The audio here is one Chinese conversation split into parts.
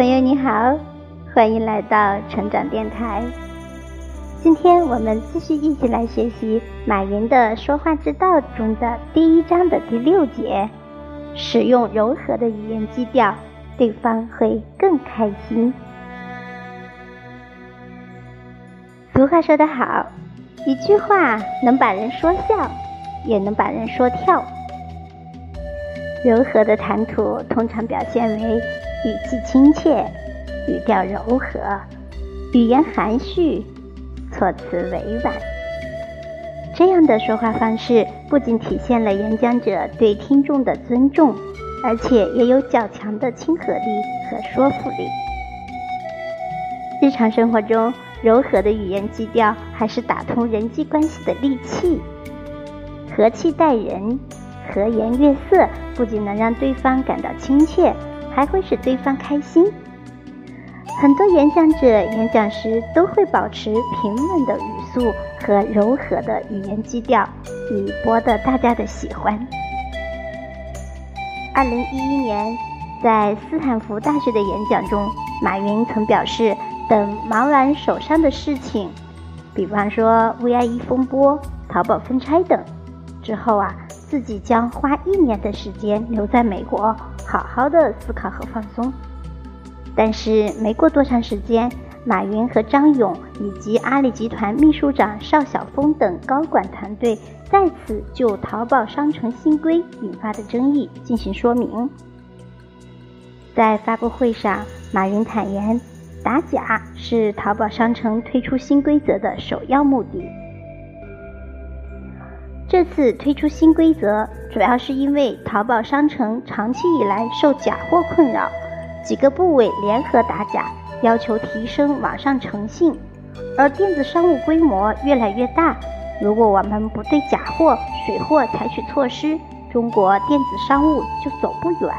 朋友你好，欢迎来到成长电台。今天我们继续一起来学习马云的说话之道中的第一章的第六节：使用柔和的语言基调，对方会更开心。俗话说得好，一句话能把人说笑，也能把人说跳。柔和的谈吐通常表现为。语气亲切，语调柔和，语言含蓄，措辞委婉。这样的说话方式不仅体现了演讲者对听众的尊重，而且也有较强的亲和力和说服力。日常生活中，柔和的语言基调还是打通人际关系的利器。和气待人，和颜悦色，不仅能让对方感到亲切。还会使对方开心。很多演讲者演讲时都会保持平稳的语速和柔和的语言基调，以博得大家的喜欢。二零一一年，在斯坦福大学的演讲中，马云曾表示，等忙完手上的事情，比方说 VIE 风波、淘宝分拆等之后啊，自己将花一年的时间留在美国。好好的思考和放松，但是没过多长时间，马云和张勇以及阿里集团秘书长邵晓峰等高管团队再次就淘宝商城新规引发的争议进行说明。在发布会上，马云坦言，打假是淘宝商城推出新规则的首要目的。这次推出新规则，主要是因为淘宝商城长期以来受假货困扰，几个部委联合打假，要求提升网上诚信。而电子商务规模越来越大，如果我们不对假货、水货采取措施，中国电子商务就走不远。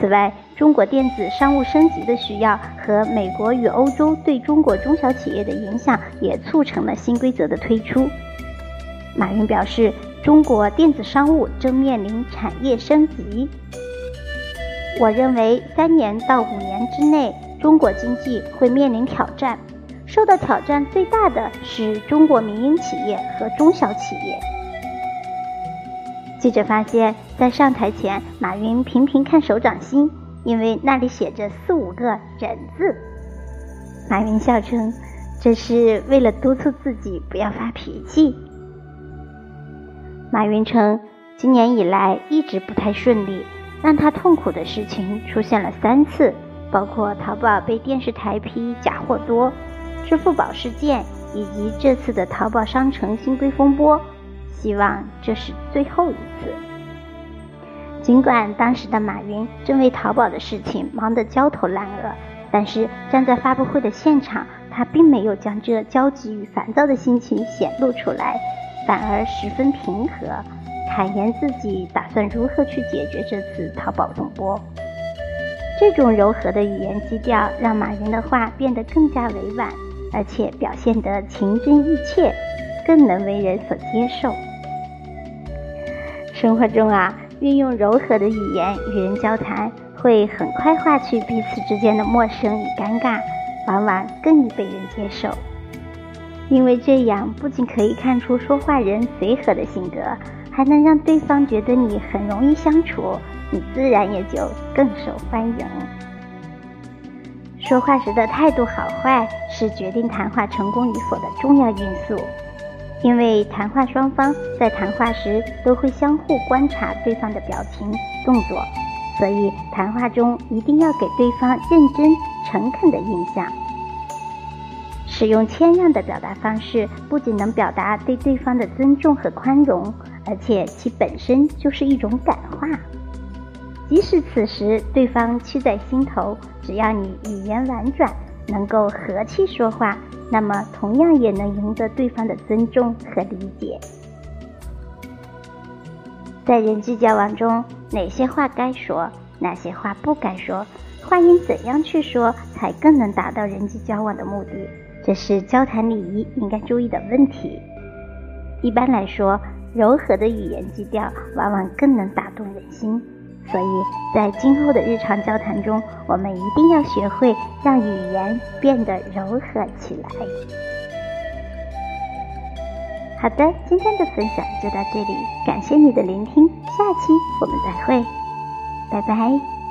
此外，中国电子商务升级的需要和美国与欧洲对中国中小企业的影响，也促成了新规则的推出。马云表示，中国电子商务正面临产业升级。我认为，三年到五年之内，中国经济会面临挑战，受到挑战最大的是中国民营企业和中小企业。记者发现，在上台前，马云频频看手掌心，因为那里写着四五个“忍”字。马云笑称，这是为了督促自己不要发脾气。马云称，今年以来一直不太顺利，让他痛苦的事情出现了三次，包括淘宝被电视台批假货多、支付宝事件以及这次的淘宝商城新规风波。希望这是最后一次。尽管当时的马云正为淘宝的事情忙得焦头烂额，但是站在发布会的现场，他并没有将这焦急与烦躁的心情显露出来。反而十分平和，坦言自己打算如何去解决这次淘宝风波。这种柔和的语言基调，让马云的话变得更加委婉，而且表现得情真意切，更能为人所接受。生活中啊，运用柔和的语言与人交谈，会很快化去彼此之间的陌生与尴尬，往往更易被人接受。因为这样不仅可以看出说话人随和的性格，还能让对方觉得你很容易相处，你自然也就更受欢迎。说话时的态度好坏是决定谈话成功与否的重要因素，因为谈话双方在谈话时都会相互观察对方的表情、动作，所以谈话中一定要给对方认真、诚恳的印象。使用谦让的表达方式，不仅能表达对对方的尊重和宽容，而且其本身就是一种感化。即使此时对方气在心头，只要你语言婉转，能够和气说话，那么同样也能赢得对方的尊重和理解。在人际交往中，哪些话该说，哪些话不该说，话应怎样去说，才更能达到人际交往的目的？这是交谈礼仪应该注意的问题。一般来说，柔和的语言基调往往更能打动人心，所以在今后的日常交谈中，我们一定要学会让语言变得柔和起来。好的，今天的分享就到这里，感谢你的聆听，下期我们再会，拜拜。